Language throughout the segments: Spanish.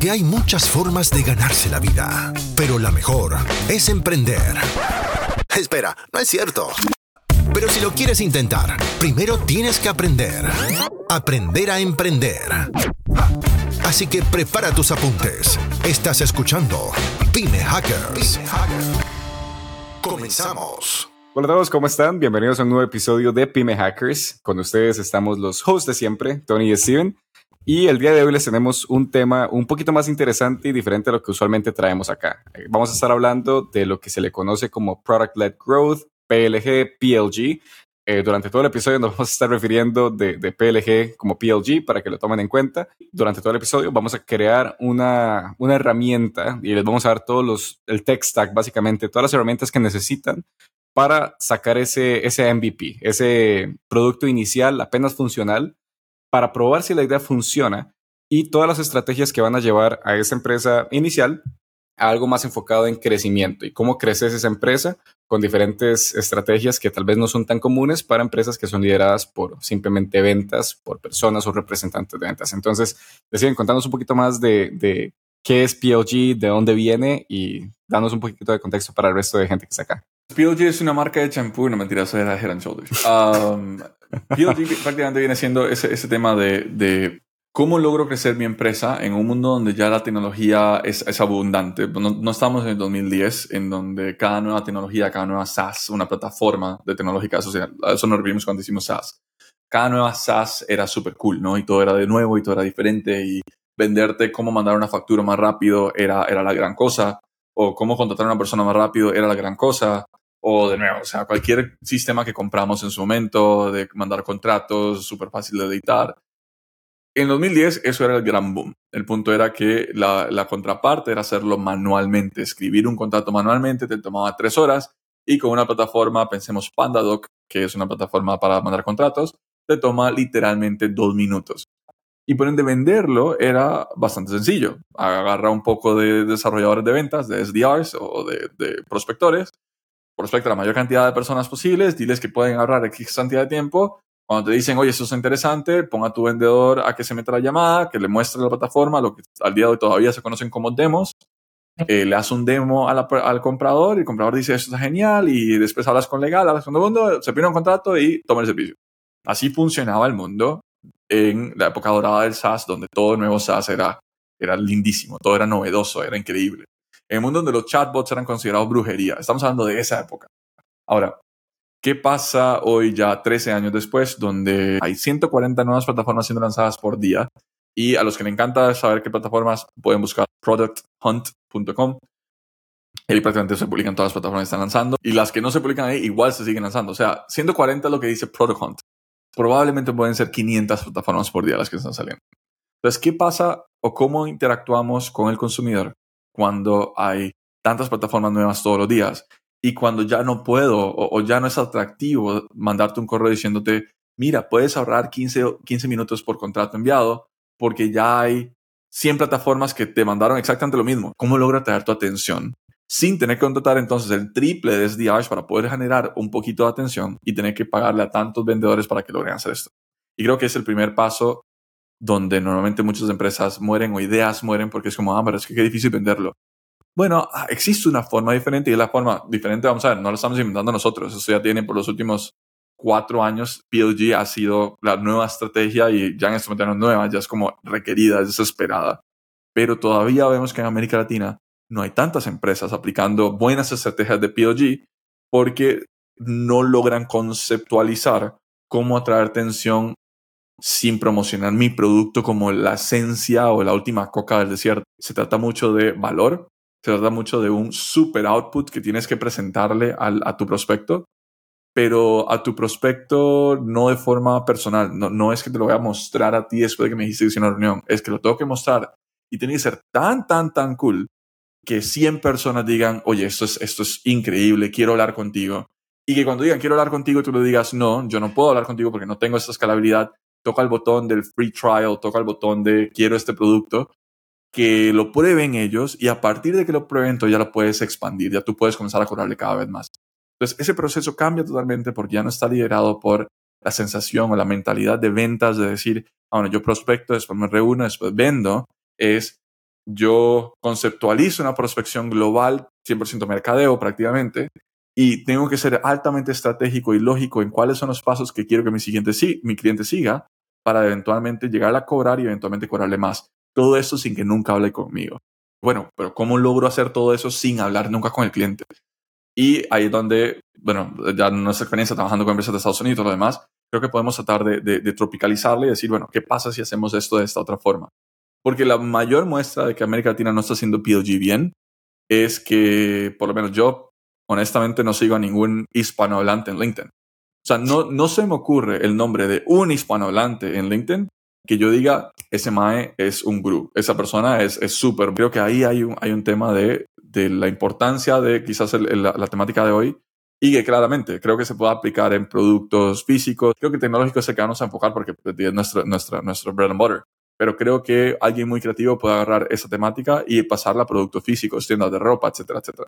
Porque hay muchas formas de ganarse la vida, pero la mejor es emprender. Espera, no es cierto. Pero si lo quieres intentar, primero tienes que aprender. Aprender a emprender. Así que prepara tus apuntes. Estás escuchando Pyme Hackers. Comenzamos. Hola a todos, ¿cómo están? Bienvenidos a un nuevo episodio de Pyme Hackers. Con ustedes estamos los hosts de siempre, Tony y Steven. Y el día de hoy les tenemos un tema un poquito más interesante y diferente a lo que usualmente traemos acá. Vamos a estar hablando de lo que se le conoce como Product Led Growth, PLG, PLG. Eh, durante todo el episodio nos vamos a estar refiriendo de, de, PLG como PLG para que lo tomen en cuenta. Durante todo el episodio vamos a crear una, una herramienta y les vamos a dar todos los, el tech stack, básicamente, todas las herramientas que necesitan para sacar ese, ese MVP, ese producto inicial apenas funcional para probar si la idea funciona y todas las estrategias que van a llevar a esa empresa inicial a algo más enfocado en crecimiento y cómo creces esa empresa con diferentes estrategias que tal vez no son tan comunes para empresas que son lideradas por simplemente ventas, por personas o representantes de ventas. Entonces, deciden contarnos un poquito más de, qué es PLG, de dónde viene y danos un poquito de contexto para el resto de gente que está acá. PLG es una marca de champú, no mentira, eso era Head and Shoulders. Um, PLG prácticamente viene siendo ese, ese tema de, de, cómo logro crecer mi empresa en un mundo donde ya la tecnología es, es abundante. No, no, estamos en el 2010, en donde cada nueva tecnología, cada nueva SaaS, una plataforma de tecnológica social, eso nos revimos cuando hicimos SaaS. Cada nueva SaaS era súper cool, ¿no? Y todo era de nuevo y todo era diferente y venderte cómo mandar una factura más rápido era, era la gran cosa o cómo contratar a una persona más rápido era la gran cosa o de nuevo, o sea, cualquier sistema que compramos en su momento de mandar contratos, súper fácil de editar. En 2010 eso era el gran boom. El punto era que la, la, contraparte era hacerlo manualmente. Escribir un contrato manualmente te tomaba tres horas y con una plataforma, pensemos PandaDoc, que es una plataforma para mandar contratos, te toma literalmente dos minutos. Y por ende venderlo era bastante sencillo. Agarra un poco de desarrolladores de ventas, de SDRs o de, de prospectores, prospecta a la mayor cantidad de personas posibles, diles que pueden ahorrar X cantidad de tiempo. Cuando te dicen, oye, esto es interesante, ponga a tu vendedor a que se meta la llamada, que le muestre la plataforma, lo que al día de hoy todavía se conocen como demos. Eh, le hace un demo al comprador y el comprador dice, esto está genial, y después hablas con legal, hablas con el mundo, se pide un contrato y toma el servicio. Así funcionaba el mundo en la época dorada del SaaS, donde todo el nuevo SaaS era, era lindísimo, todo era novedoso, era increíble en el mundo donde los chatbots eran considerados brujería. Estamos hablando de esa época. Ahora, ¿qué pasa hoy ya 13 años después, donde hay 140 nuevas plataformas siendo lanzadas por día? Y a los que les encanta saber qué plataformas pueden buscar producthunt.com. Ahí prácticamente se publican todas las plataformas que están lanzando. Y las que no se publican ahí igual se siguen lanzando. O sea, 140 es lo que dice Product Hunt. Probablemente pueden ser 500 plataformas por día las que están saliendo. Entonces, ¿qué pasa o cómo interactuamos con el consumidor cuando hay tantas plataformas nuevas todos los días y cuando ya no puedo o, ya no es atractivo mandarte un correo diciéndote, mira, puedes ahorrar 15, 15 minutos por contrato enviado porque ya hay 100 plataformas que te mandaron exactamente lo mismo. ¿Cómo logra traer tu atención? Sin tener que contratar entonces el triple de SDRs para poder generar un poquito de atención y tener que pagarle a tantos vendedores para que logren hacer esto. Y creo que es el primer paso donde normalmente muchas empresas mueren o ideas mueren porque es como, ah, pero es que qué difícil venderlo. Bueno, ah, existe una forma diferente y la forma diferente, vamos a ver, no lo estamos inventando nosotros, eso ya tiene por los últimos cuatro años, PLG ha sido la nueva estrategia y ya en este momento no es nueva, ya es como requerida, es desesperada. Pero todavía vemos que en América Latina no hay tantas empresas aplicando buenas estrategias de PLG porque no logran conceptualizar cómo atraer atención sin promocionar mi producto como la esencia o la última coca del desierto. Se trata mucho de valor, se trata mucho de un super output que tienes que presentarle al, a tu prospecto, pero a tu prospecto no de forma personal. No, no es que te lo voy a mostrar a ti después de que me dijiste que hice una reunión, es que lo tengo que mostrar y tiene que ser tan, tan, tan cool que 100 personas digan, oye, esto es, esto es increíble, quiero hablar contigo. Y que cuando digan quiero hablar contigo, tú le digas, no, yo no puedo hablar contigo porque no tengo esta escalabilidad, toca el botón del free trial, toca el botón de quiero este producto, que lo prueben ellos y a partir de que lo prueben, tú ya lo puedes expandir, ya tú puedes comenzar a cobrarle cada vez más. Entonces, ese proceso cambia totalmente porque ya no está liderado por la sensación o la mentalidad de ventas de decir, ah, bueno, yo prospecto, después me reúno, después vendo. Es, yo conceptualizo una prospección global, 100% mercadeo prácticamente, y tengo que ser altamente estratégico y lógico en cuáles son los pasos que quiero que mi, siguiente, mi cliente siga para eventualmente llegar a cobrar y eventualmente cobrarle más. Todo eso sin que nunca hable conmigo. Bueno, pero ¿cómo logro hacer todo eso sin hablar nunca con el cliente? Y ahí es donde, bueno, ya nuestra experiencia trabajando con empresas de Estados Unidos y lo demás, creo que podemos tratar de tropicalizarle y decir, bueno, ¿qué pasa si hacemos esto de esta otra forma? Porque la mayor muestra de que América Latina no está haciendo PLG bien es que, por lo menos yo, honestamente, no sigo a ningún hispanohablante en LinkedIn. O sea, no, no se me ocurre el nombre de un hispanohablante en LinkedIn que yo diga, ese MAE es un gurú, esa persona es súper. Creo que ahí hay un, hay un tema de, de la importancia de quizás la, temática de hoy y que claramente creo que se puede aplicar en productos físicos. Creo que tecnológico se que vamos a enfocar porque es nuestro, nuestra, nuestro bread and butter pero creo que alguien muy creativo puede agarrar esa temática y pasarla a productos físicos, tiendas de ropa, etcétera, etcétera.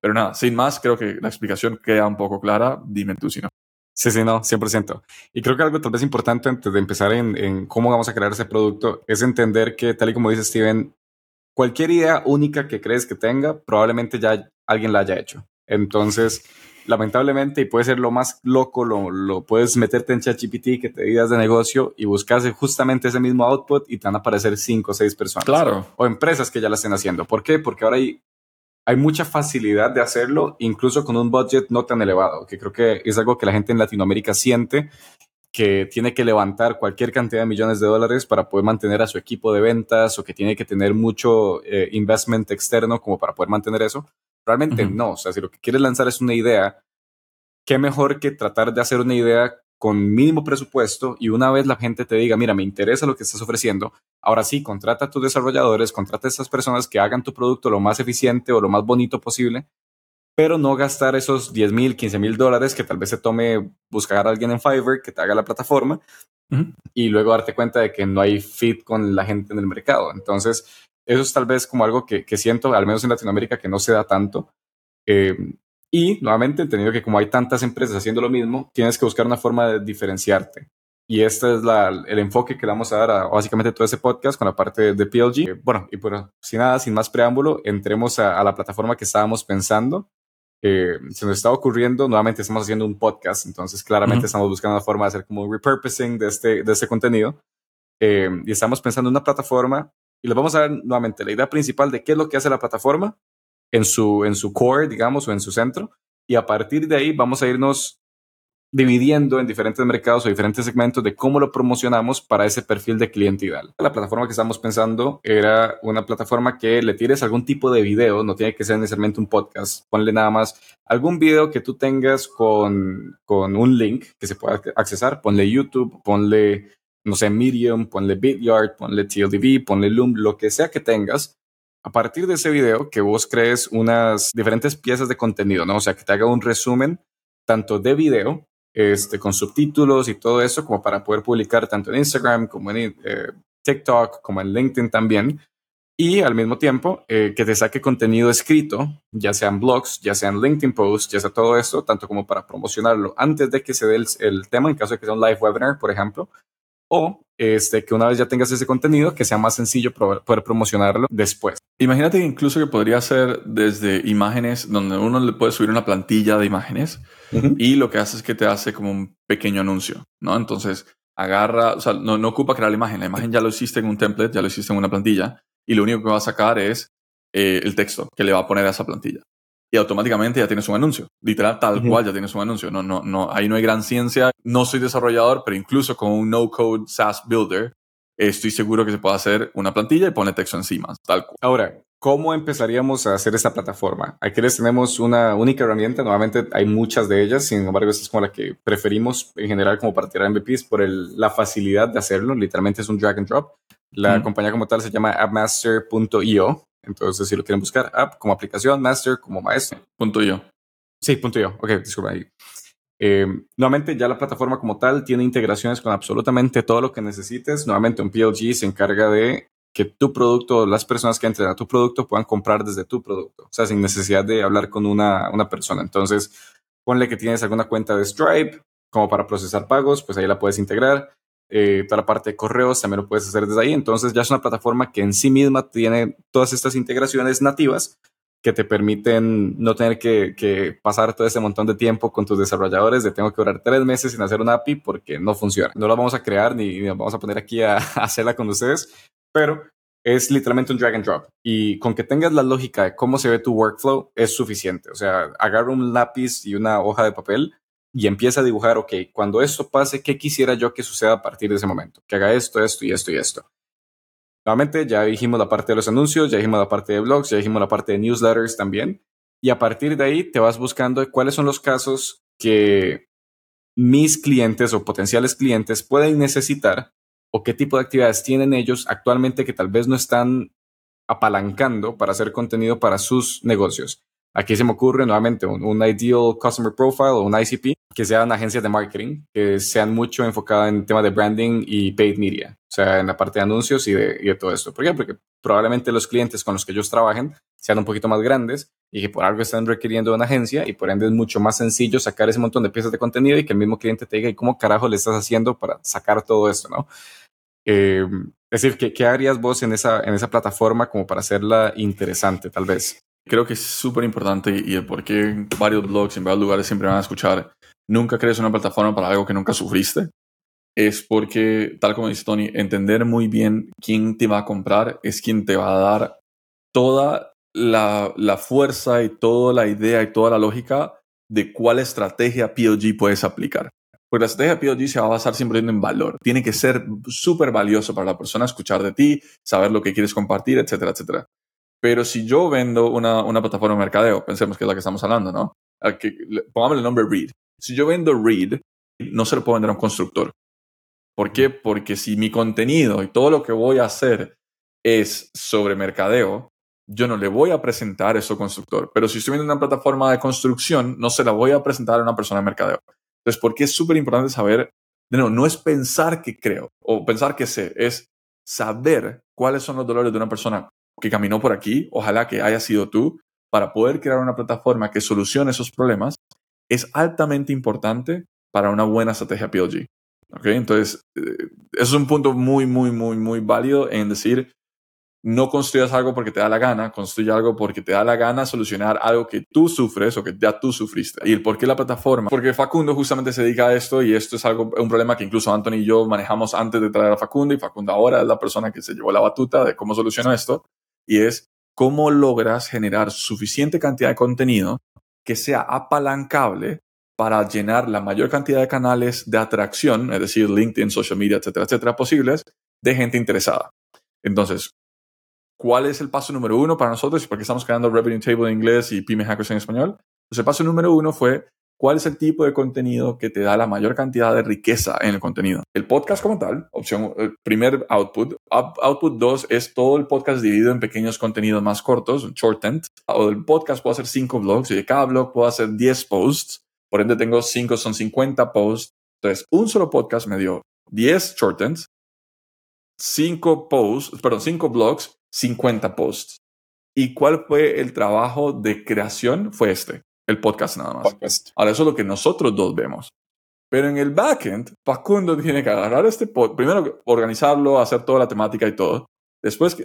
Pero nada, sin más, creo que la explicación queda un poco clara. Dime tú si no. Sí, sí, no, 100%. Y creo que algo tal vez importante antes de empezar en, en cómo vamos a crear ese producto es entender que, tal y como dice Steven, cualquier idea única que crees que tenga, probablemente ya alguien la haya hecho. Entonces, lamentablemente, y puede ser lo más loco, lo, lo puedes meterte en ChatGPT que te digas de negocio y buscas justamente ese mismo output y te van a aparecer cinco o seis personas. Claro. O empresas que ya la estén haciendo. ¿Por qué? Porque ahora hay, hay mucha facilidad de hacerlo, incluso con un budget no tan elevado, que creo que es algo que la gente en Latinoamérica siente que tiene que levantar cualquier cantidad de millones de dólares para poder mantener a su equipo de ventas o que tiene que tener mucho eh, investment externo como para poder mantener eso. Realmente no, o sea, si lo que quieres lanzar es una idea, qué mejor que tratar de hacer una idea con mínimo presupuesto y una vez la gente te diga, mira, me interesa lo que estás ofreciendo, ahora sí, contrata a tus desarrolladores, contrata a esas personas que hagan tu producto lo más eficiente o lo más bonito posible, pero no gastar esos 10 mil, 15 mil dólares que tal vez se tome buscar a alguien en Fiverr que te haga la plataforma y luego darte cuenta de que no hay fit con la gente en el mercado. Entonces, eso es tal vez como algo que, siento, al menos en Latinoamérica, que no se da tanto. Eh, y nuevamente, entendiendo que como hay tantas empresas haciendo lo mismo, tienes que buscar una forma de diferenciarte. Y este es la, el enfoque que le vamos a dar a básicamente todo ese podcast con la parte de, PLG. Eh, bueno, y por sin nada, sin más preámbulo, entremos a, la plataforma que estábamos pensando. Eh, se nos está ocurriendo, nuevamente estamos haciendo un podcast, entonces claramente estamos buscando una forma de hacer como un repurposing de este, de este contenido. y estamos pensando en una plataforma y les vamos a dar nuevamente la idea principal de qué es lo que hace la plataforma en su, en su core, digamos, o en su centro. Y a partir de ahí vamos a irnos dividiendo en diferentes mercados o diferentes segmentos de cómo lo promocionamos para ese perfil de cliente ideal. La plataforma que estamos pensando era una plataforma que le tires algún tipo de video, no tiene que ser necesariamente un podcast, ponle nada más algún video que tú tengas con, con un link que se pueda accesar, ponle YouTube, ponle no sé, Medium, ponle Bityard, ponle TLDV, ponle Loom, lo que sea que tengas. A partir de ese video, que vos crees unas diferentes piezas de contenido, ¿no? O sea, que te haga un resumen tanto de video, este, con subtítulos y todo eso, como para poder publicar tanto en Instagram como en eh, TikTok, como en LinkedIn también. Y al mismo tiempo, eh, que te saque contenido escrito, ya sean blogs, ya sean LinkedIn posts, ya sea todo esto, tanto como para promocionarlo antes de que se dé el, el tema, en caso de que sea un live webinar, por ejemplo, o este, que una vez ya tengas ese contenido, que sea más sencillo poder promocionarlo después. Imagínate incluso que podría ser desde imágenes donde uno le puede subir una plantilla de imágenes y lo que hace es que te hace como un pequeño anuncio, ¿no? Entonces agarra, o sea, no, no ocupa crear la imagen, la imagen ya lo hiciste en un template, ya lo hiciste en una plantilla y lo único que va a sacar es eh, el texto que le va a poner a esa plantilla y automáticamente ya tienes un anuncio. Literal, tal cual ya tienes un anuncio. No, no, no, ahí no hay gran ciencia. No soy desarrollador, pero incluso con un no-code SaaS builder, estoy seguro que se puede hacer una plantilla y pone texto encima, tal cual. Ahora, ¿cómo empezaríamos a hacer esta plataforma? Aquí les tenemos una única herramienta. Nuevamente, hay muchas de ellas. Sin embargo, esta es como la que preferimos en general como para tirar MVPs por el, la facilidad de hacerlo. Literalmente es un drag and drop. La compañía como tal se llama appmaster.io entonces, si lo quieren buscar, app como aplicación, master como maestro. Punto yo. Sí, punto yo. Ok, disculpa ahí. Eh, nuevamente, ya la plataforma como tal tiene integraciones con absolutamente todo lo que necesites. Nuevamente, un PLG se encarga de que tu producto, las personas que entren a tu producto puedan comprar desde tu producto, o sea, sin necesidad de hablar con una, una persona. Entonces, ponle que tienes alguna cuenta de Stripe como para procesar pagos, pues ahí la puedes integrar. Eh, toda la parte de correos también lo puedes hacer desde ahí. Entonces ya es una plataforma que en sí misma tiene todas estas integraciones nativas que te permiten no tener que, pasar todo ese montón de tiempo con tus desarrolladores de tengo que durar tres meses sin hacer una API porque no funciona. No la vamos a crear ni, vamos a poner aquí a, hacerla con ustedes, pero es literalmente un drag and drop. Y con que tengas la lógica de cómo se ve tu workflow es suficiente. O sea, agarra un lápiz y una hoja de papel y empieza a dibujar, ok, cuando esto pase, ¿qué quisiera yo que suceda a partir de ese momento? Que haga esto, esto y esto y esto. Nuevamente, ya dijimos la parte de los anuncios, ya dijimos la parte de blogs, ya dijimos la parte de newsletters también. Y a partir de ahí te vas buscando cuáles son los casos que mis clientes o potenciales clientes pueden necesitar o qué tipo de actividades tienen ellos actualmente que tal vez no están apalancando para hacer contenido para sus negocios. Aquí se me ocurre nuevamente un, Ideal Customer Profile o un ICP, que sean agencias de marketing, que sean mucho enfocadas en temas de branding y paid media, o sea, en la parte de anuncios y de, todo esto. ¿Por qué? Porque probablemente los clientes con los que ellos trabajen sean un poquito más grandes y que por algo están requiriendo una agencia y por ende es mucho más sencillo sacar ese montón de piezas de contenido y que el mismo cliente te diga, ¿y cómo carajo le estás haciendo para sacar todo esto, no? Eh, es decir, ¿qué, ¿qué, harías vos en esa, en esa plataforma como para hacerla interesante, tal vez? Creo que es súper importante y el por qué varios blogs en varios lugares siempre van a escuchar, nunca crees una plataforma para algo que nunca sufriste, es porque, tal como dice Tony, entender muy bien quién te va a comprar es quien te va a dar toda la, la fuerza y toda la idea y toda la lógica de cuál estrategia PLG puedes aplicar. Porque la estrategia PLG se va a basar siempre en valor. Tiene que ser súper valioso para la persona escuchar de ti, saber lo que quieres compartir, etcétera, etcétera. Pero si yo vendo una, una plataforma de mercadeo, pensemos que es la que estamos hablando, ¿no? Que, pongamos el nombre Read. Si yo vendo Read, no se lo puedo vender a un constructor. ¿Por qué? Porque si mi contenido y todo lo que voy a hacer es sobre mercadeo, yo no le voy a presentar eso a constructor. Pero si estoy viendo una plataforma de construcción, no se la voy a presentar a una persona de mercadeo. Entonces, ¿por qué es súper importante saber? No, no es pensar que creo o pensar que sé, es saber cuáles son los dolores de una persona que caminó por aquí, ojalá que haya sido tú, para poder crear una plataforma que solucione esos problemas, es altamente importante para una buena estrategia PLG. ¿Okay? Entonces, eh, eso es un punto muy, muy, muy, muy válido en decir, no construyas algo porque te da la gana, construye algo porque te da la gana solucionar algo que tú sufres o que ya tú sufriste. ¿Y el por qué la plataforma? Porque Facundo justamente se dedica a esto y esto es algo, un problema que incluso Anthony y yo manejamos antes de traer a Facundo y Facundo ahora es la persona que se llevó la batuta de cómo solucionar esto y es cómo logras generar suficiente cantidad de contenido que sea apalancable para llenar la mayor cantidad de canales de atracción, es decir, LinkedIn, social media, etcétera, etcétera, posibles, de gente interesada. Entonces, ¿cuál es el paso número uno para nosotros? Porque estamos creando Revenue Table en inglés y Pyme Hackers en español. Entonces, el paso número uno fue cuál es el tipo de contenido que te da la mayor cantidad de riqueza en el contenido. El podcast como tal, opción, el primer output. output 2 es todo el podcast dividido en pequeños contenidos más cortos, un shortened. O el podcast puedo hacer 5 blogs y de cada blog puedo hacer 10 posts. Por ende tengo 5, son 50 posts. Entonces, un solo podcast me dio 10 shortens, 5 posts, perdón, 5 blogs, 50 posts. ¿Y cuál fue el trabajo de creación? Fue este el podcast nada más. Ahora, eso es lo que nosotros dos vemos. Pero en el backend, Facundo tiene que agarrar este podcast, primero organizarlo, hacer toda la temática y todo. Después,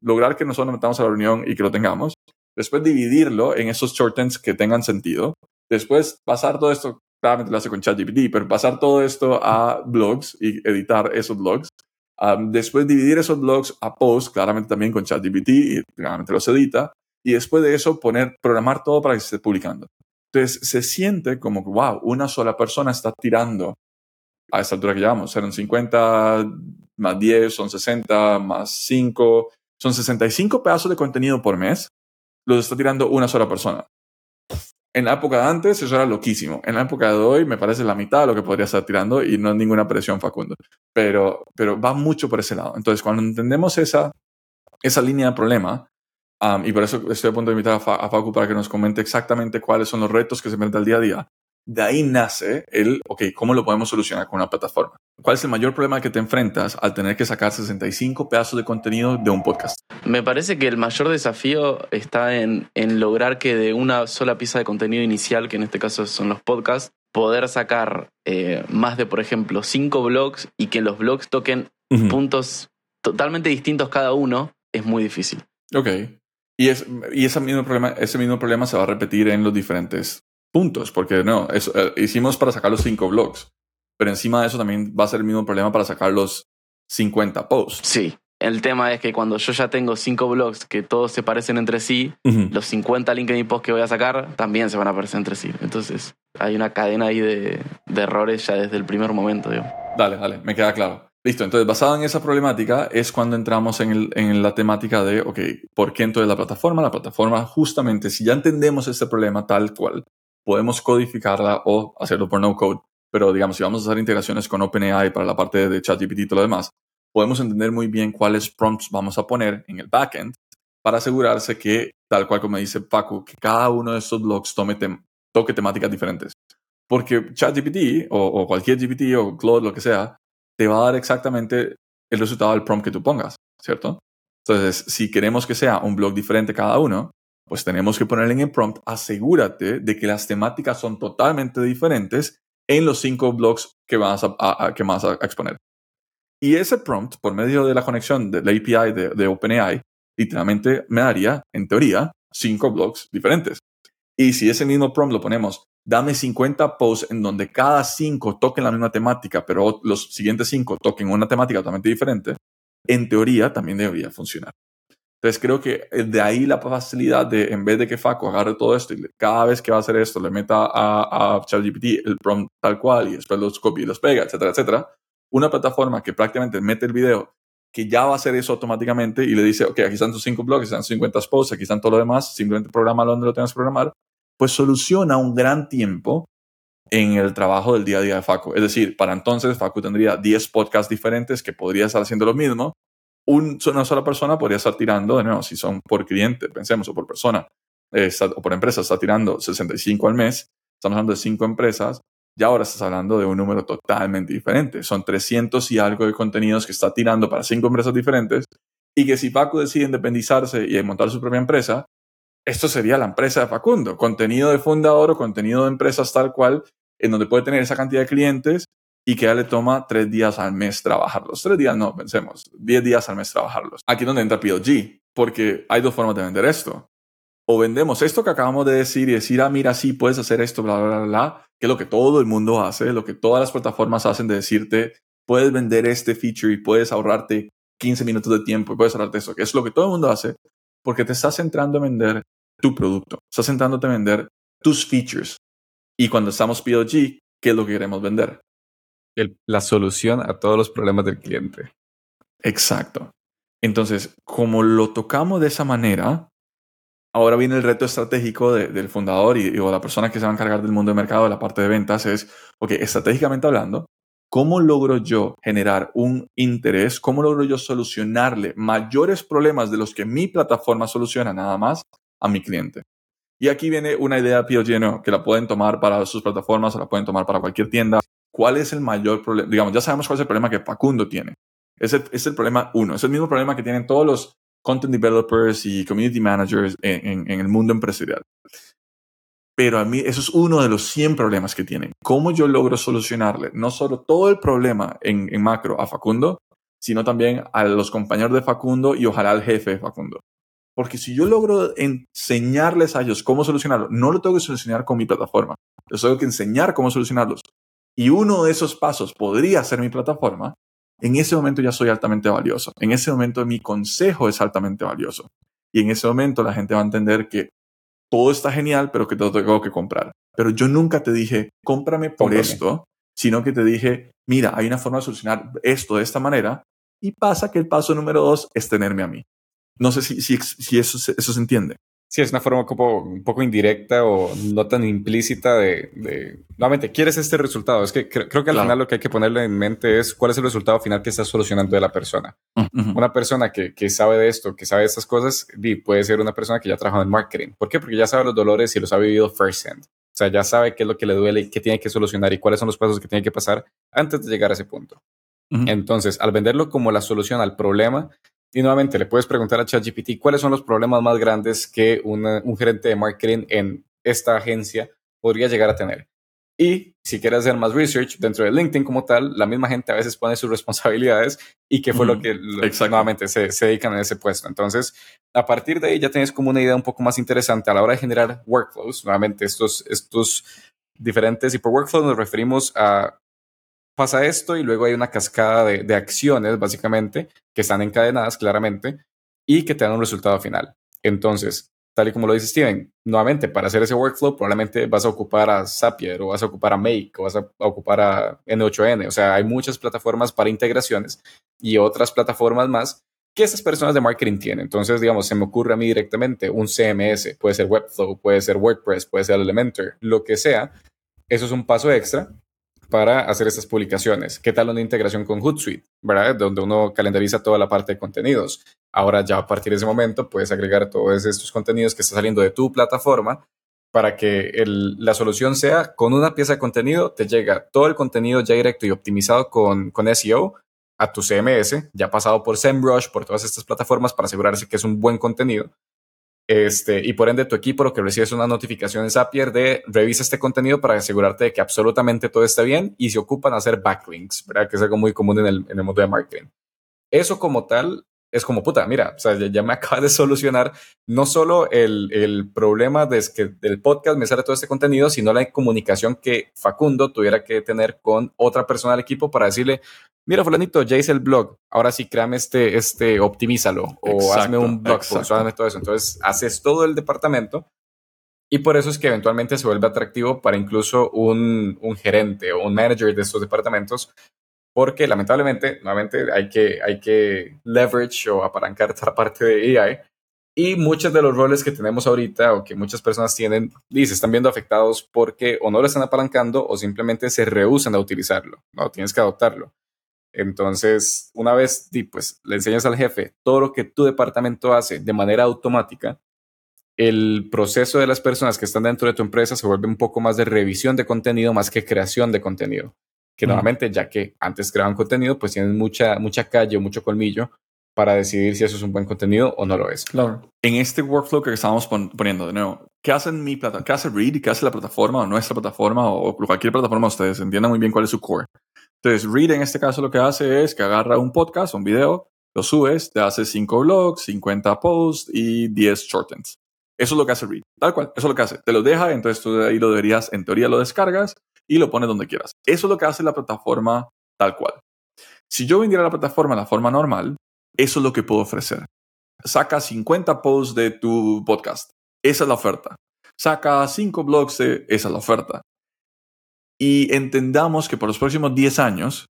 lograr que nosotros metamos a la reunión y que lo tengamos. Después, dividirlo en esos shortens que tengan sentido. Después, pasar todo esto, claramente lo hace con ChatGPT, pero pasar todo esto a blogs y editar esos blogs. después, dividir esos blogs a posts, claramente también con ChatGPT y claramente los edita y después de eso poner, programar todo para que se esté publicando. Entonces se siente como, wow, una sola persona está tirando a esta altura que llevamos. Eran 50 más 10, son 60 más 5, son 65 pedazos de contenido por mes. Los está tirando una sola persona. En la época de antes eso era loquísimo. En la época de hoy me parece la mitad de lo que podría estar tirando y no es ninguna presión, Facundo. Pero, pero va mucho por ese lado. Entonces, cuando entendemos esa, esa línea de problema, y por eso estoy a punto de invitar a, Facu para que nos comente exactamente cuáles son los retos que se enfrenta al día a día. De ahí nace el, ok, ¿cómo lo podemos solucionar con una plataforma? ¿Cuál es el mayor problema que te enfrentas al tener que sacar 65 pedazos de contenido de un podcast? Me parece que el mayor desafío está en, en lograr que de una sola pieza de contenido inicial, que en este caso son los podcasts, poder sacar eh, más de, por ejemplo, cinco blogs y que los blogs toquen Ujú. puntos totalmente distintos cada uno, es muy difícil. Ok. Y, es, y ese, mismo problema, ese mismo problema se va a repetir en los diferentes puntos, porque no, eso, eh, hicimos para sacar los cinco blogs, pero encima de eso también va a ser el mismo problema para sacar los 50 posts. Sí. El tema es que cuando yo ya tengo cinco blogs que todos se parecen entre sí, Ujú. los 50 LinkedIn posts que voy a sacar también se van a parecer entre sí. Entonces hay una cadena ahí de, de errores ya desde el primer momento. Digo. Dale, dale, me queda claro. Listo, entonces basado en esa problemática es cuando entramos en, el- en la temática de, ok, ¿por qué entonces la plataforma? La plataforma justamente, si ya entendemos este problema tal cual, podemos codificarla o hacerlo por no code, pero digamos, si vamos a hacer integraciones con OpenAI para la parte de ChatGPT y todo lo demás, podemos entender muy bien cuáles prompts vamos a poner en el backend para asegurarse que, tal cual como dice Paco, que cada uno de estos blogs tome tem- toque temáticas diferentes. Porque ChatGPT o, o cualquier GPT o Claude, lo que sea, te va a dar exactamente el resultado del prompt que tú pongas, ¿cierto? Entonces, si queremos que sea un blog diferente cada uno, pues tenemos que ponerle en el prompt, asegúrate de que las temáticas son totalmente diferentes en los cinco blogs que vas a, que vas a exponer. Y ese prompt, por medio de la conexión de la API de, de OpenAI, literalmente me daría, en teoría, cinco blogs diferentes. Y si ese mismo prompt lo ponemos, dame 50 posts en donde cada cinco toquen la misma temática, pero los siguientes cinco toquen una temática totalmente diferente, en teoría también debería funcionar. Entonces creo que eh, de ahí la facilidad de, en vez de que Faco agarre todo esto y le- cada vez que va a hacer esto le meta a, a ChatGPT el prompt tal cual y después los copia y los pega, etcétera, etcétera, una plataforma que prácticamente mete el video que ya va a hacer eso automáticamente y le dice, ok, aquí están tus cinco blogs, aquí están 50 posts, aquí están todo lo demás, simplemente programa donde lo tengas que programar, pues soluciona un gran tiempo en el trabajo del día a día de Facu. Es decir, para entonces Facu tendría 10 podcasts diferentes que podría estar haciendo lo mismo. Un- una sola persona podría estar tirando, de nuevo, si son por cliente, pensemos, o por persona, eh, está- o por empresa, está tirando 65 al mes. Estamos hablando de 5 empresas. Y ahora estás hablando de un número totalmente diferente. Son 300 y algo de contenidos que está tirando para 5 empresas diferentes. Y que si Facu decide independizarse y montar su propia empresa, esto sería la empresa de Facundo. Contenido de fundador o contenido de empresas tal cual, en donde puede tener esa cantidad de clientes y que ya le toma tres días al mes trabajarlos. Tres días no, pensemos, diez días al mes trabajarlos. Aquí es donde entra PLG, porque hay dos formas de vender esto. O vendemos esto que acabamos de decir y decir, ah, mira, sí, puedes hacer esto, bla, bla, bla, bla, que es lo que todo el mundo hace, lo que todas las plataformas hacen de decirte, puedes vender este feature y puedes ahorrarte 15 minutos de tiempo y puedes ahorrarte eso, que es lo que todo el mundo hace, porque te estás centrando en vender tu producto, estás centrándote en vender tus features. Y cuando estamos PLG, ¿qué es lo que queremos vender? El- la solución a todos los problemas del cliente. Exacto. Entonces, como lo tocamos de esa manera, ahora viene el reto estratégico de- del fundador y, y- o la persona que se va a encargar del mundo de mercado, de la parte de ventas, es, ok, estratégicamente hablando, ¿cómo logro yo generar un interés? ¿Cómo logro yo solucionarle mayores problemas de los que mi plataforma soluciona nada más a mi cliente? Y aquí viene una idea PLG ¿no? que la pueden tomar para sus plataformas o la pueden tomar para cualquier tienda. ¿Cuál es el mayor problema? Digamos, ya sabemos cuál es el problema que Facundo tiene. Es el, es el problema uno. Es el mismo problema que tienen todos los content developers y community managers en el mundo empresarial. Pero a mí, eso es uno de los 100 problemas que tienen. ¿Cómo yo logro solucionarle no solo todo el problema en, en macro a Facundo, sino también a los compañeros de Facundo y ojalá al jefe de Facundo? Porque si yo logro enseñarles a ellos cómo solucionarlo, no lo tengo que solucionar con mi plataforma. Les tengo que enseñar cómo solucionarlos. Y uno de esos pasos podría ser mi plataforma. En ese momento ya soy altamente valioso. En ese momento mi consejo es altamente valioso. Y en ese momento la gente va a entender que todo está genial, pero que te lo tengo que comprar. Pero yo nunca te dije, cómprame por Cómprame. esto, sino que te dije, mira, hay una forma de solucionar esto de esta manera. Y pasa que el paso número dos es tenerme a mí. No sé si, si, si eso, se- eso se entiende. Sí, es una forma como un poco indirecta o no tan implícita de, de nuevamente, ¿quieres este resultado? Es que cre- creo que al Claro. final lo que hay que ponerle en mente es cuál es el resultado final que estás solucionando de la persona. Una persona que, que sabe de esto, que sabe de estas cosas, puede ser una persona que ya trabajó en marketing. ¿Por qué? Porque ya sabe los dolores y los ha vivido first hand. O sea, ya sabe qué es lo que le duele y qué tiene que solucionar y cuáles son los pasos que tiene que pasar antes de llegar a ese punto. Entonces, al venderlo como la solución al problema, y nuevamente le puedes preguntar a ChatGPT cuáles son los problemas más grandes que una- un gerente de marketing en esta agencia podría llegar a tener. Y si quieres hacer más research dentro de LinkedIn como tal, la misma gente a veces pone sus responsabilidades y que fue lo que nuevamente se, se, dedican a ese puesto. Entonces, a partir de ahí ya tienes como una idea un poco más interesante a la hora de generar workflows. Nuevamente, estos, estos diferentes, y por workflows nos referimos a pasa esto y luego hay una cascada de, acciones, básicamente, que están encadenadas claramente y que te dan un resultado final. Entonces, tal y como lo dice Steven, nuevamente, para hacer ese workflow probablemente vas a ocupar a Zapier o vas a ocupar a Make o vas a ocupar a N8N. O sea, hay muchas plataformas para integraciones y otras plataformas más que esas personas de marketing tienen. Entonces, digamos, se me ocurre a mí directamente un CMS, puede ser Webflow, puede ser WordPress, puede ser Elementor, lo que sea. Eso es un paso extra para hacer estas publicaciones. ¿Qué tal una integración con Hootsuite, verdad? Donde uno calendariza toda la parte de contenidos. Ahora ya a partir de ese momento puedes agregar todos estos contenidos que están saliendo de tu plataforma para que la solución sea con una pieza de contenido te llega todo el contenido ya directo y optimizado con, con SEO a tu CMS, ya pasado por SEMrush, por todas estas plataformas para asegurarse que es un buen contenido este, y por ende, tu equipo lo que recibes es una notificación en Zapier de revisa este contenido para asegurarte de que absolutamente todo esté bien y se ocupan hacer backlinks, ¿verdad? Que es algo muy común en el, en el mundo de marketing. Eso como tal es como puta, mira, o sea, ya, me acaba de solucionar no solo el, el problema de que del podcast me sale todo este contenido, sino la comunicación que Facundo tuviera que tener con otra persona del equipo para decirle, mira, fulanito, ya hice el blog, ahora sí, créame este, este, optimízalo, o hazme un blog post, hazme todo eso. Entonces, haces todo el departamento y por eso es que eventualmente se vuelve atractivo para incluso un, un gerente o un manager de estos departamentos porque lamentablemente, nuevamente, hay que, hay que leverage o apalancar esta parte de AI. Y muchos de los roles que tenemos ahorita o que muchas personas tienen se están viendo afectados porque o no lo están apalancando o simplemente se rehusan a utilizarlo. No, tienes que adoptarlo. Entonces, una vez pues, le enseñas al jefe todo lo que tu departamento hace de manera automática, el proceso de las personas que están dentro de tu empresa se vuelve un poco más de revisión de contenido más que creación de contenido que nuevamente, ya que antes creaban contenido, pues tienen mucha, mucha calle o mucho colmillo para decidir si eso es un buen contenido o no lo es. Claro. En este workflow que estamos poniendo de nuevo, ¿qué hace mi plata qué hace Read, qué hace la plataforma o nuestra plataforma o cualquier plataforma ustedes entiendan muy bien cuál es su core? Entonces, Read en este caso lo que hace es que agarra un podcast, un video, lo subes, te hace 5 blogs, 50 posts y 10 shortens. Eso es lo que hace Read. Tal cual, eso es lo que hace. Te lo deja, entonces tú de ahí lo deberías, en teoría lo descargas y lo pones donde quieras. Eso es lo que hace la plataforma tal cual. Si yo vendiera la plataforma de la forma normal, eso es lo que puedo ofrecer. Saca 50 posts de tu podcast. Esa es la oferta. Saca 5 blogs de esa es la oferta. Y entendamos que por los próximos 10 años,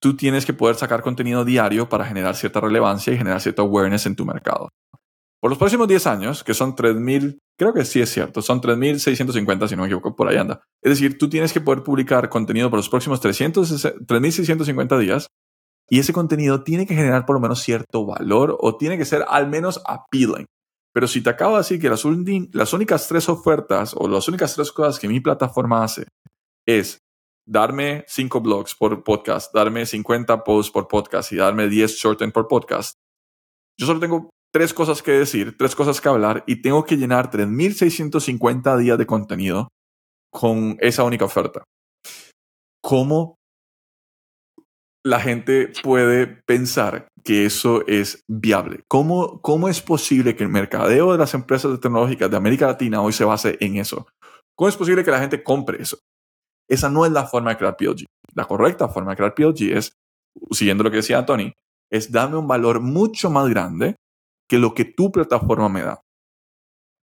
tú tienes que poder sacar contenido diario para generar cierta relevancia y generar cierta awareness en tu mercado. Por los próximos 10 años, que son 3.000, creo que sí es cierto, son 3.650 si no me equivoco, por ahí anda. Es decir, tú tienes que poder publicar contenido por los próximos 3.650 días y ese contenido tiene que generar por lo menos cierto valor o tiene que ser al menos appealing. Pero si te acabo de decir que las, las únicas tres ofertas o las únicas tres cosas que mi plataforma hace es darme 5 blogs por podcast, darme 50 posts por podcast y darme 10 shorten por podcast, yo solo tengo tres cosas que decir, tres cosas que hablar y tengo que llenar 3.650 días de contenido con esa única oferta. ¿Cómo la gente puede pensar que eso es viable? ¿Cómo, ¿Cómo es posible que el mercadeo de las empresas tecnológicas de América Latina hoy se base en eso? ¿Cómo es posible que la gente compre eso? Esa no es la forma de crear PLG. La correcta forma de crear PLG es, siguiendo lo que decía Tony, es darme un valor mucho más grande que lo que tu plataforma me da.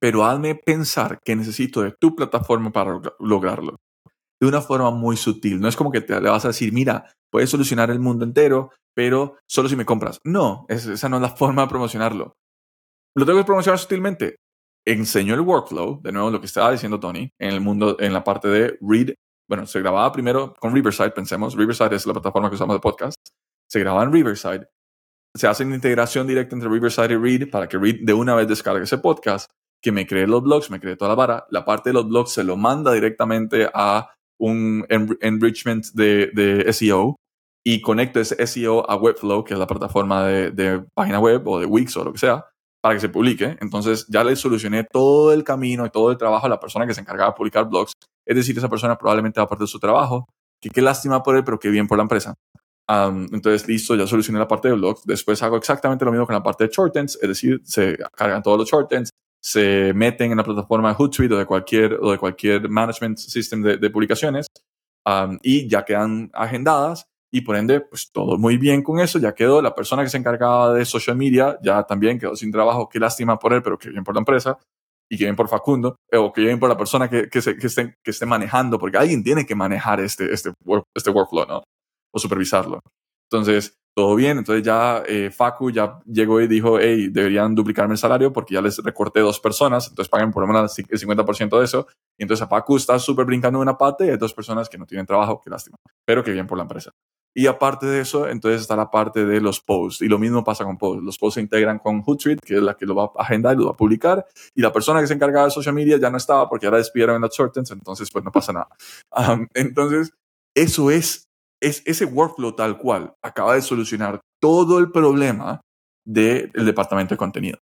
Pero hazme pensar que necesito de tu plataforma para lograrlo. De una forma muy sutil. No es como que te le vas a decir, mira, puedes solucionar el mundo entero, pero solo si me compras. No, esa no es la forma de promocionarlo. Lo tengo que promocionar sutilmente. Enseño el workflow, de nuevo lo que estaba diciendo Tony, en el mundo, en la parte de Read. Bueno, se grababa primero con Riverside, pensemos. Riverside es la plataforma que usamos de podcast. Se grababa en Riverside se hace una integración directa entre Riverside y Read para que Read de una vez descargue ese podcast, que me cree los blogs, me cree toda la vara. La parte de los blogs se lo manda directamente a un enrichment de, SEO y conecto ese SEO a Webflow, que es la plataforma de, página web o de Wix o lo que sea, para que se publique. Entonces ya le solucioné todo el camino y todo el trabajo a la persona que se encargaba de publicar blogs. Es decir, esa persona probablemente va a perder su trabajo, que qué lástima por él, pero qué bien por la empresa. Entonces, listo, ya solucioné la parte de blogs. Después hago exactamente lo mismo con la parte de shortens, es decir, se cargan todos los shortens, se meten en la plataforma de Hootsuite o de cualquier, o de cualquier management system de, publicaciones y ya quedan agendadas y por ende, pues todo muy bien con eso, ya quedó la persona que se encargaba de social media, ya también quedó sin trabajo, qué lástima por él, pero qué bien por la empresa y qué bien por Facundo, eh, o qué bien por la persona que, que, se, que, esté, que esté manejando, porque alguien tiene que manejar este, este, este workflow, ¿no? O supervisarlo. Entonces, todo bien. Entonces ya eh, Facu ya llegó y dijo, hey, deberían duplicarme el salario porque ya les recorté dos personas, entonces paguen por lo menos el 50% de eso. Y entonces a Facu está súper brincando una parte y hay dos personas que no tienen trabajo, qué lástima, pero qué bien por la empresa. Y aparte de eso, entonces está la parte de los posts. Y lo mismo pasa con posts. Los posts se integran con Hootsuite, que es la que lo va a agendar y lo va a publicar. Y la persona que se encargaba de social media ya no estaba porque ahora despidieron en las shortens, entonces pues no pasa nada. entonces, eso es, es, ese workflow tal cual acaba de solucionar todo el problema del departamento de contenido.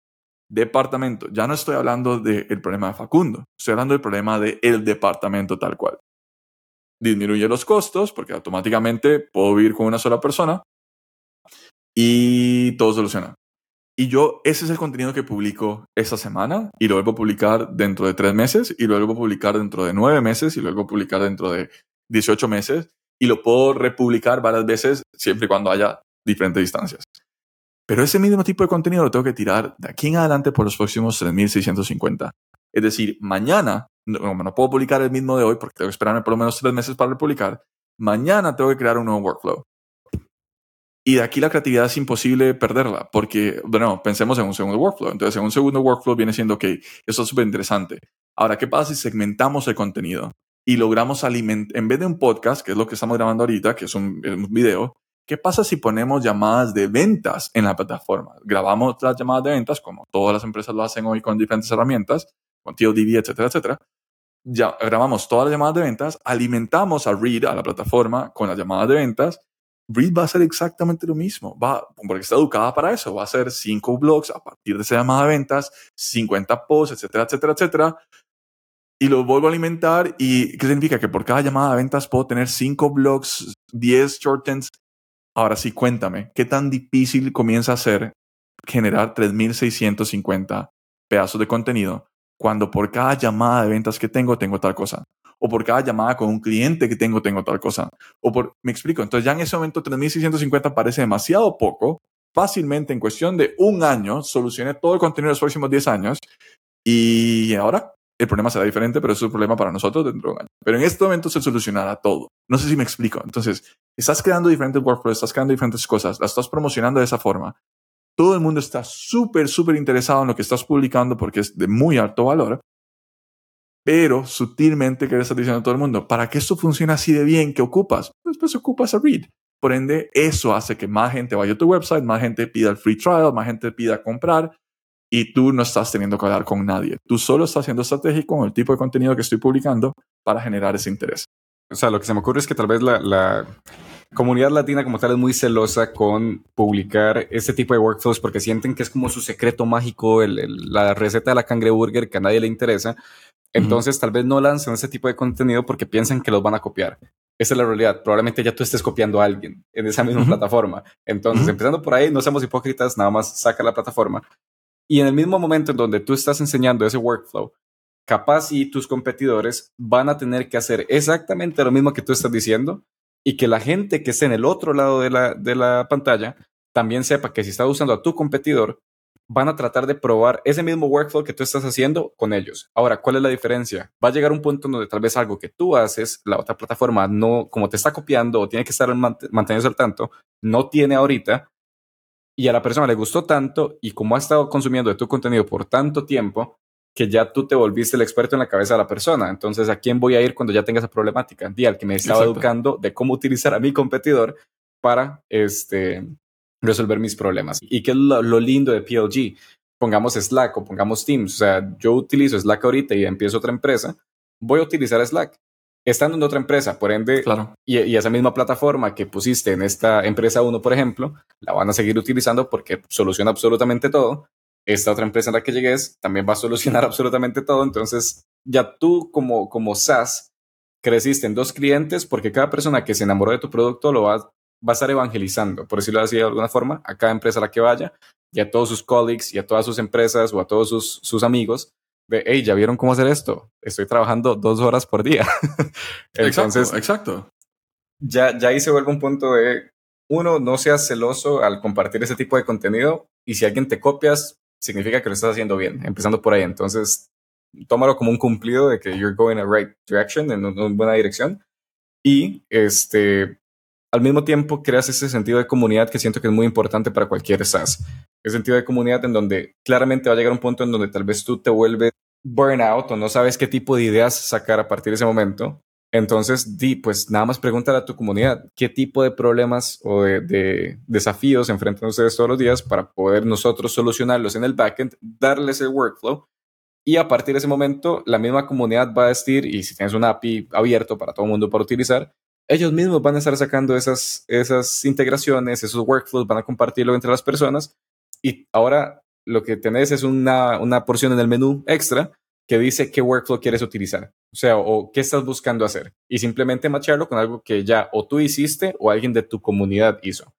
Departamento, ya no estoy hablando del problema de Facundo, estoy hablando del problema del el departamento tal cual disminuye los costos porque automáticamente puedo vivir con una sola persona y todo soluciona. Y yo, ese es el contenido que publico esta semana y lo vuelvo a publicar dentro de tres meses y lo vuelvo a publicar dentro de nueve meses y lo vuelvo a publicar dentro de 18 meses y lo puedo republicar varias veces siempre y cuando haya diferentes distancias. Pero ese mismo tipo de contenido lo tengo que tirar de aquí en adelante por los próximos 3.650. Es decir, mañana no, puedo publicar el mismo de hoy porque tengo que esperarme por lo menos tres meses para publicar, mañana tengo que crear un nuevo workflow. Y de aquí la creatividad es imposible perderla, porque, bueno, pensemos en un segundo workflow. Entonces, en un segundo workflow viene siendo, ok, eso es súper interesante. Ahora, ¿qué pasa si segmentamos el contenido y logramos alimentar, en vez de un podcast, que es lo que estamos grabando ahorita, que es un, un video, ¿qué pasa si ponemos llamadas de ventas en la plataforma? Grabamos las llamadas de ventas, como todas las empresas lo hacen hoy con diferentes herramientas, con TLDB, etcétera, etcétera. Ya grabamos todas las llamadas de ventas, alimentamos a Read, a la plataforma, con las llamadas de ventas. Read va a hacer exactamente lo mismo, va, porque está educada para eso, va a hacer cinco blogs a partir de esa llamada de ventas, 50 posts, etcétera, etcétera, etcétera. Y lo vuelvo a alimentar. ¿Y qué significa? Que por cada llamada de ventas puedo tener cinco blogs, 10 shortens. Ahora sí, cuéntame, ¿qué tan difícil comienza a ser generar 3.650 pedazos de contenido cuando por cada llamada de ventas que tengo, tengo tal cosa. O por cada llamada con un cliente que tengo, tengo tal cosa. O por, me explico, entonces ya en ese momento 3.650 parece demasiado poco. Fácilmente en cuestión de un año solucioné todo el contenido de los próximos 10 años. Y ahora el problema será diferente, pero es un problema para nosotros dentro de un año. Pero en este momento se solucionará todo. No sé si me explico. Entonces, estás creando diferentes workflows, estás creando diferentes cosas, las estás promocionando de esa forma todo el mundo está súper, súper interesado en lo que estás publicando porque es de muy alto valor, pero sutilmente que le estás diciendo a todo el mundo, para que esto funcione así de bien, ¿qué ocupas? Pues, pues ocupas a Read. Por ende, eso hace que más gente vaya a tu website, más gente pida el free trial, más gente pida comprar y tú no estás teniendo que hablar con nadie. Tú solo estás siendo estratégico con el tipo de contenido que estoy publicando para generar ese interés. O sea, lo que se me ocurre es que tal vez la, la comunidad latina como tal es muy celosa con publicar este tipo de workflows porque sienten que es como su secreto mágico, la receta de la cangreburger que a nadie le interesa. Entonces tal vez no lanzan ese tipo de contenido porque piensan que los van a copiar. Esa es la realidad. Probablemente ya tú estés copiando a alguien en esa misma plataforma. Entonces, empezando por ahí, no seamos hipócritas, nada más saca la plataforma. Y en el mismo momento en donde tú estás enseñando ese workflow, capaz y tus competidores van a tener que hacer exactamente lo mismo que tú estás diciendo, y que la gente que esté en el otro lado de la, de la pantalla también sepa que si está usando a tu competidor, van a tratar de probar ese mismo workflow que tú estás haciendo con ellos. Ahora, ¿cuál es la diferencia? Va a llegar un punto donde tal vez algo que tú haces, la otra plataforma no, como te está copiando o tiene que estar manteniendo al tanto, no tiene ahorita, y a la persona le gustó tanto y como ha estado consumiendo de tu contenido por tanto tiempo, que ya tú te volviste el experto en la cabeza de la persona. Entonces, ¿a quién voy a ir cuando ya tenga esa problemática? Di al que me estaba educando de cómo utilizar a mi competidor para este, resolver mis problemas. ¿Y qué es lo, lindo de PLG? Pongamos Slack o pongamos Teams. O sea, yo utilizo Slack ahorita y empiezo otra empresa, voy a utilizar Slack. Estando en otra empresa, por ende, claro. y, y, esa misma plataforma que pusiste en esta empresa 1, por ejemplo, la van a seguir utilizando porque soluciona absolutamente todo esta otra empresa en la que llegues también va a solucionar absolutamente todo. Entonces, ya tú como, como SaaS creciste en dos clientes porque cada persona que se enamoró de tu producto lo va, va a estar evangelizando, por decirlo así de alguna forma, a cada empresa a la que vaya y a todos sus colleagues y a todas sus empresas o a todos sus, sus amigos de, hey, ¿ya vieron cómo hacer esto? Estoy trabajando dos horas por día. Entonces, exacto, exacto. Ya, ya ahí se vuelve un punto de, uno, no seas celoso al compartir ese tipo de contenido y si alguien te copias, significa que lo estás haciendo bien, empezando por ahí. Entonces, tómalo como un cumplido de que you're going in the right direction, en una buena dirección. Y este, al mismo tiempo creas ese sentido de comunidad que siento que es muy importante para cualquier SaaS. Ese sentido de comunidad en donde claramente va a llegar un punto en donde tal vez tú te vuelves burnout o no sabes qué tipo de ideas sacar a partir de ese momento. Entonces, di, pues nada más pregúntale a tu comunidad qué tipo de problemas o de, de, desafíos enfrentan ustedes todos los días para poder nosotros solucionarlos en el backend, darles el workflow y a partir de ese momento la misma comunidad va a decir, y si tienes un API abierto para todo el mundo para utilizar, ellos mismos van a estar sacando esas, esas integraciones, esos workflows, van a compartirlo entre las personas y ahora lo que tenés es una, una porción en el menú extra que dice qué workflow quieres utilizar, o sea, o qué estás buscando hacer, y simplemente macharlo con algo que ya o tú hiciste o alguien de tu comunidad hizo.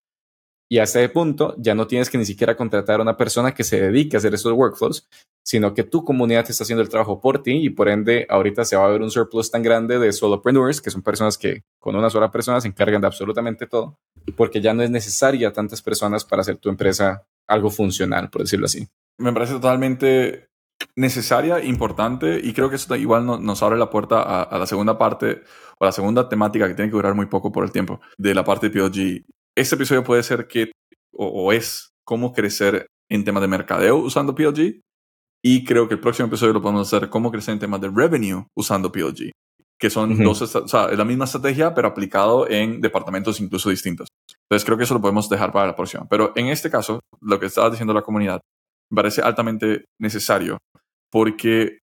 Y a ese punto ya no tienes que ni siquiera contratar a una persona que se dedique a hacer esos workflows, sino que tu comunidad está haciendo el trabajo por ti y por ende ahorita se va a ver un surplus tan grande de solopreneurs, que son personas que con una sola persona se encargan de absolutamente todo, porque ya no es necesaria tantas personas para hacer tu empresa algo funcional, por decirlo así. Me parece totalmente necesaria, importante y creo que eso igual nos abre la puerta a, la segunda parte o la segunda temática que tiene que durar muy poco por el tiempo de la parte de PLG. Este episodio puede ser que, o, o es, cómo crecer en temas de mercadeo usando PLG y creo que el próximo episodio lo podemos hacer cómo crecer en temas de revenue usando PLG, que son dos, o sea, es la misma estrategia, pero aplicado en departamentos incluso distintos. Entonces creo que eso lo podemos dejar para la próxima. Pero en este caso, lo que estaba diciendo la comunidad me parece altamente necesario porque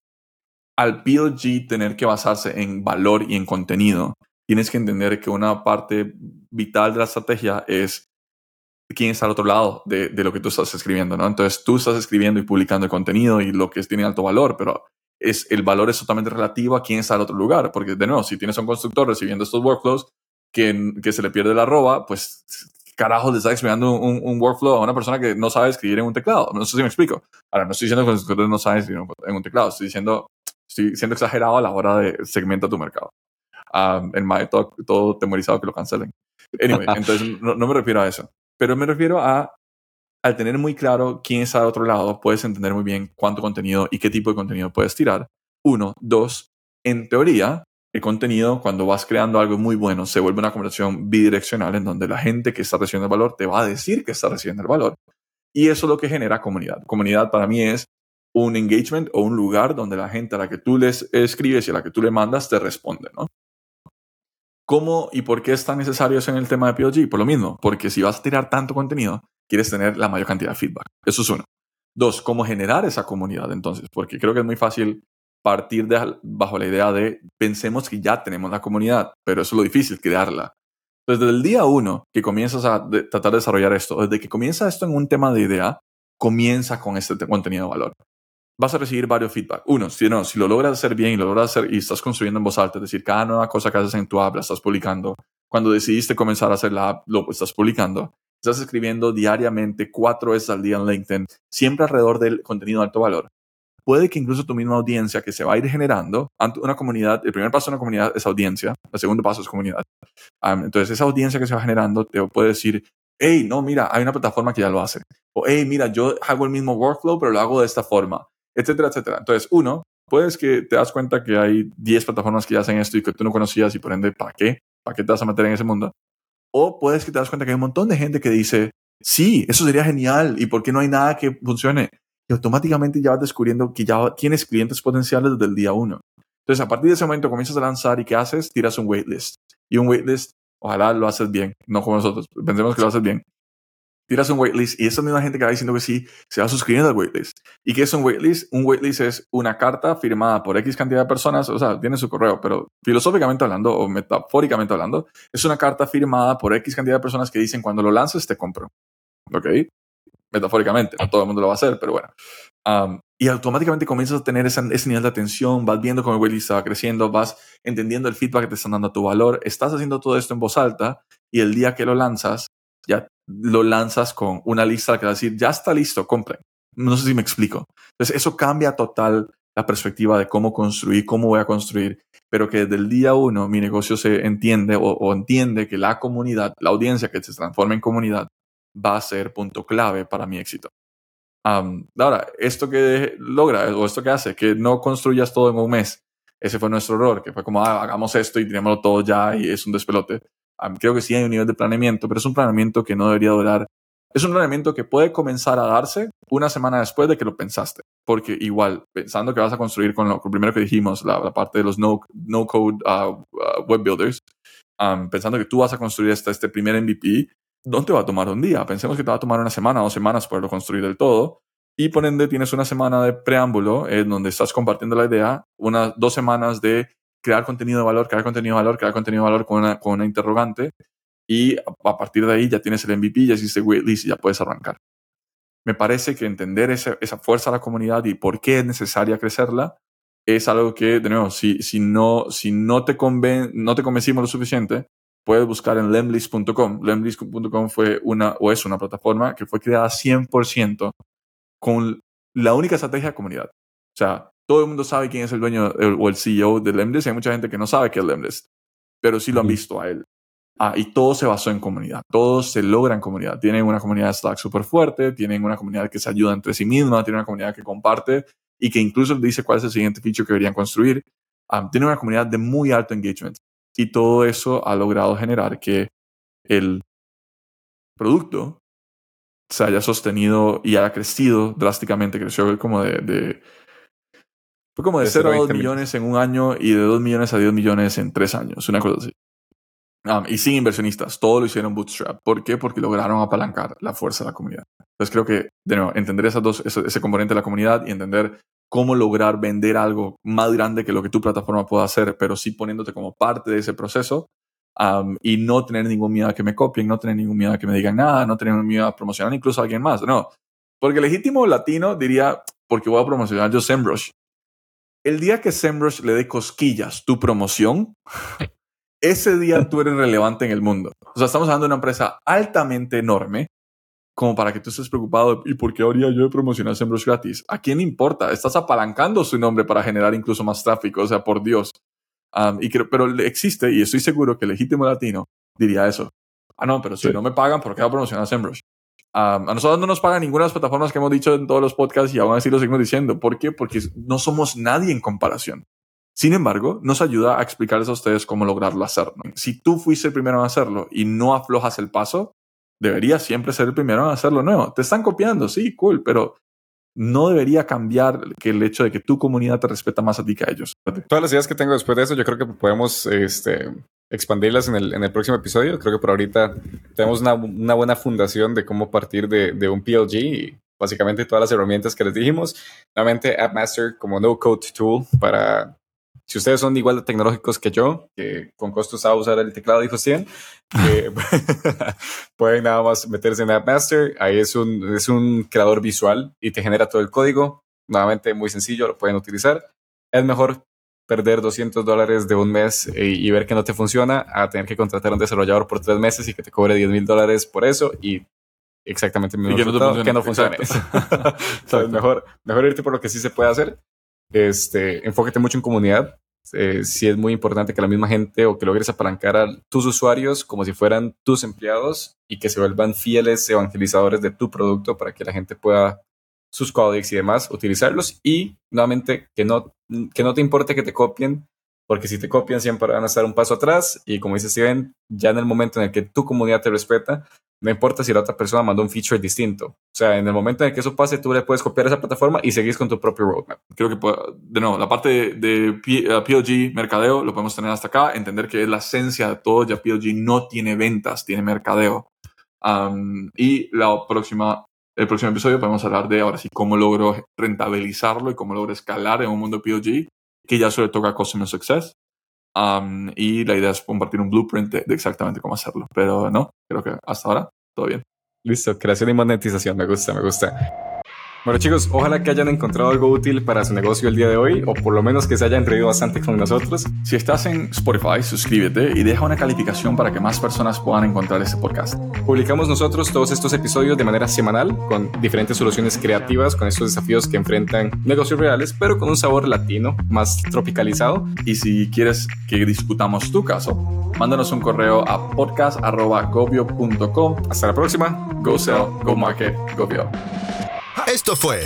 al PLG tener que basarse en valor y en contenido, tienes que entender que una parte vital de la estrategia es quién está al otro lado de, de, lo que tú estás escribiendo, ¿no? Entonces tú estás escribiendo y publicando el contenido y lo que tiene alto valor, pero es, el valor es totalmente relativo a quién está al otro lugar, porque de nuevo, si tienes a un constructor recibiendo estos workflows que, que se le pierde la arroba, pues carajo le está explicando un, un, workflow a una persona que no sabe escribir en un teclado. No sé si me explico. Ahora, no estoy diciendo que los constructores no saben escribir en un teclado, estoy diciendo, estoy siendo exagerado a la hora de segmentar tu mercado. Um, el todo, todo temorizado que lo cancelen. Anyway, entonces no, no me refiero a eso. Pero me refiero a, al tener muy claro quién está al otro lado, puedes entender muy bien cuánto contenido y qué tipo de contenido puedes tirar. Uno. Dos, en teoría, el contenido, cuando vas creando algo muy bueno, se vuelve una conversación bidireccional en donde la gente que está recibiendo el valor te va a decir que está recibiendo el valor. Y eso es lo que genera comunidad. Comunidad para mí es un engagement o un lugar donde la gente a la que tú les escribes y a la que tú le mandas te responde, ¿no? ¿Cómo y por qué es tan necesario eso en el tema de PLG? Por lo mismo, porque si vas a tirar tanto contenido, quieres tener la mayor cantidad de feedback. Eso es uno. Dos, cómo generar esa comunidad entonces, porque creo que es muy fácil partir de, bajo la idea de pensemos que ya tenemos la comunidad, pero eso es lo difícil, crearla. Desde el día uno que comienzas a tratar de desarrollar esto, desde que comienza esto en un tema de idea, comienza con este contenido de valor vas a recibir varios feedback. Uno, si, no, si lo logras hacer bien y lo logras hacer y estás construyendo en voz alta, es decir, cada nueva cosa que haces en tu app la estás publicando. Cuando decidiste comenzar a hacer la app, lo estás publicando. Estás escribiendo diariamente cuatro veces al día en LinkedIn, siempre alrededor del contenido de alto valor. Puede que incluso tu misma audiencia que se va a ir generando, una comunidad, el primer paso de una comunidad es audiencia, el segundo paso es comunidad. entonces, esa audiencia que se va generando te puede decir, hey, no, mira, hay una plataforma que ya lo hace. O, hey, mira, yo hago el mismo workflow, pero lo hago de esta forma etcétera, etcétera. Entonces, uno, puedes que te das cuenta que hay 10 plataformas que ya hacen esto y que tú no conocías y por ende, ¿para qué? ¿Para qué te vas a meter en ese mundo? O puedes que te das cuenta que hay un montón de gente que dice, sí, eso sería genial y ¿por qué no hay nada que funcione? Y automáticamente ya vas descubriendo que ya tienes clientes potenciales desde el día uno. Entonces, a partir de ese momento comienzas a lanzar y ¿qué haces? Tiras un waitlist. Y un waitlist, ojalá lo haces bien, no como nosotros, pensemos que lo haces bien tiras un waitlist y esa misma gente que va diciendo que sí se va suscribiendo al waitlist. ¿Y qué es un waitlist? Un waitlist es una carta firmada por X cantidad de personas, o sea, tiene su correo, pero filosóficamente hablando o metafóricamente hablando, es una carta firmada por X cantidad de personas que dicen cuando lo lances te compro. ¿Ok? Metafóricamente, no todo el mundo lo va a hacer, pero bueno. y automáticamente comienzas a tener ese nivel de atención, vas viendo cómo el waitlist va creciendo, vas entendiendo el feedback que te están dando a tu valor, estás haciendo todo esto en voz alta y el día que lo lanzas, ya lo lanzas con una lista que va a decir, ya está listo, compren. No sé si me explico. Entonces, eso cambia total la perspectiva de cómo construir, cómo voy a construir, pero que desde el día uno mi negocio se entiende o, entiende que la comunidad, la audiencia que se transforma en comunidad, va a ser punto clave para mi éxito. ahora, esto que logra o esto que hace, que no construyas todo en un mes, ese fue nuestro error, que fue como, ah, hagamos esto y tenémoslo todo ya y es un despelote. Creo que sí hay un nivel de planeamiento, pero es un planeamiento que no debería durar es un planeamiento que puede comenzar a darse una semana después de que lo pensaste. Porque igual, pensando que vas a construir con lo, primero que dijimos, la, parte de los no-code uh, uh, web builders, um, pensando que tú vas a construir este, este primer MVP, no te va a tomar un día. Pensemos que te va a tomar una semana dos semanas poderlo construir del todo. Y por ende tienes una semana de preámbulo en donde estás compartiendo la idea, unas dos semanas de crear contenido de valor, crear contenido de valor, crear contenido de valor con una, con una interrogante y a partir de ahí ya tienes el MVP, ya hiciste waitlist y ya puedes arrancar. Me parece que entender esa, fuerza de la comunidad y por qué es necesaria crecerla es algo que, de nuevo, si, si, no, si no, te conven, no te convencimos lo suficiente, puedes buscar en lemlist.com. Lemlist.com fue una, o es una plataforma que fue creada 100% con la única estrategia de comunidad. O sea, todo el mundo sabe quién es el dueño o el CEO de Lemlist. Hay mucha gente que no sabe qué es Lemlist, pero sí lo han visto a él. Ah, y todo se basó en comunidad, todo se logra en comunidad. Tienen una comunidad de Slack súper fuerte, tienen una comunidad que se ayuda entre sí misma, tienen una comunidad que comparte y que incluso dice cuál es el siguiente feature que deberían construir. Um, tienen una comunidad de muy alto engagement y todo eso ha logrado generar que el producto se haya sostenido y haya crecido drásticamente. Creció como de, de fue como de, 0 a 2 millones en un año y de 2 millones a 10 millones en 3 años, una cosa así. Um, y sin inversionistas, todo lo hicieron bootstrap. ¿Por qué? Porque lograron apalancar la fuerza de la comunidad. Entonces creo que, de nuevo, entender esas dos, ese, componente de la comunidad y entender cómo lograr vender algo más grande que lo que tu plataforma pueda hacer, pero sí poniéndote como parte de ese proceso um, y no tener ningún miedo a que me copien, no tener ningún miedo a que me digan nada, no tener ningún miedo a promocionar incluso a alguien más. No, porque legítimo latino diría, porque voy a promocionar yo SEMrush. El día que SEMrush le dé cosquillas tu promoción, ese día tú eres relevante en el mundo. O sea, estamos hablando de una empresa altamente enorme como para que tú estés preocupado y por qué habría yo de promocionar SEMrush gratis. ¿A quién importa? Estás apalancando su nombre para generar incluso más tráfico, o sea, por Dios. y pero existe, y estoy seguro que el legítimo latino diría eso. Ah, no, pero si no me pagan, ¿por qué voy a promocionar SEMrush? a nosotros no nos pagan ninguna de las plataformas que hemos dicho en todos los podcasts y aún así lo seguimos diciendo. ¿Por qué? Porque no somos nadie en comparación. Sin embargo, nos ayuda a explicarles a ustedes cómo lograrlo hacer. Si tú fuiste el primero en hacerlo y no aflojas el paso, deberías siempre ser el primero en hacerlo nuevo. Te están copiando, sí, cool, pero no debería cambiar que el hecho de que tu comunidad te respeta más a ti que a ellos. Todas las ideas que tengo después de eso, yo creo que podemos este, expandirlas en el, en el próximo episodio. Creo que por ahorita tenemos una, una buena fundación de cómo partir de, de, un PLG y básicamente todas las herramientas que les dijimos. Nuevamente, AppMaster como no code tool para si ustedes son igual de tecnológicos que yo, que con costos a usar el teclado dijo 100, pueden nada más meterse en AppMaster. Ahí es un, es un creador visual y te genera todo el código. Nuevamente, muy sencillo, lo pueden utilizar. Es mejor perder 200 dólares de un mes y, ver que no te funciona a tener que contratar a un desarrollador por tres meses y que te cobre 10 mil dólares por eso y exactamente el que, no que no funcione. mejor, mejor irte por lo que sí se puede hacer este, enfóquete mucho en comunidad. Eh, si es muy importante que la misma gente o que logres apalancar a tus usuarios como si fueran tus empleados y que se vuelvan fieles evangelizadores de tu producto para que la gente pueda sus códigos y demás utilizarlos y nuevamente que no, que no te importe que te copien porque si te copian siempre van a estar un paso atrás y como dice Steven, ya en el momento en el que tu comunidad te respeta, no importa si la otra persona mandó un feature distinto. O sea, en el momento en el que eso pase, tú le puedes copiar esa plataforma y seguís con tu propio roadmap. Creo que, de nuevo, la parte de, PLG, eh, mercadeo, lo podemos tener hasta acá, entender que es la esencia de todo, ya PLG no tiene ventas, tiene mercadeo. y la próxima, el próximo episodio podemos hablar de ahora sí cómo logro rentabilizarlo y cómo logro escalar en un mundo PLG, que ya solo toca Customer Success. y la idea es compartir un blueprint de, exactamente cómo hacerlo. Pero no, creo que hasta ahora todo bien. Listo, creación y monetización, me gusta, me gusta. Bueno chicos, ojalá que hayan encontrado algo útil para su negocio el día de hoy o por lo menos que se hayan reído bastante con nosotros. Si estás en Spotify, suscríbete y deja una calificación para que más personas puedan encontrar este podcast. Publicamos nosotros todos estos episodios de manera semanal con diferentes soluciones creativas con estos desafíos que enfrentan negocios reales, pero con un sabor latino, más tropicalizado. Y si quieres que discutamos tu caso, mándanos un correo a podcast.gobio.com. Hasta la próxima. Go sell, go market, go bio. Esto fue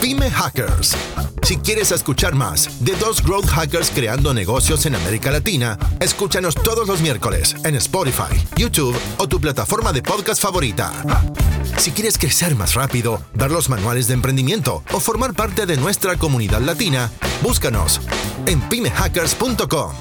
Pyme Hackers. Si quieres escuchar más de dos growth hackers creando negocios en América Latina, escúchanos todos los miércoles en Spotify, YouTube o tu plataforma de podcast favorita. Si quieres crecer más rápido, ver los manuales de emprendimiento o formar parte de nuestra comunidad latina, búscanos en pymehackers.com.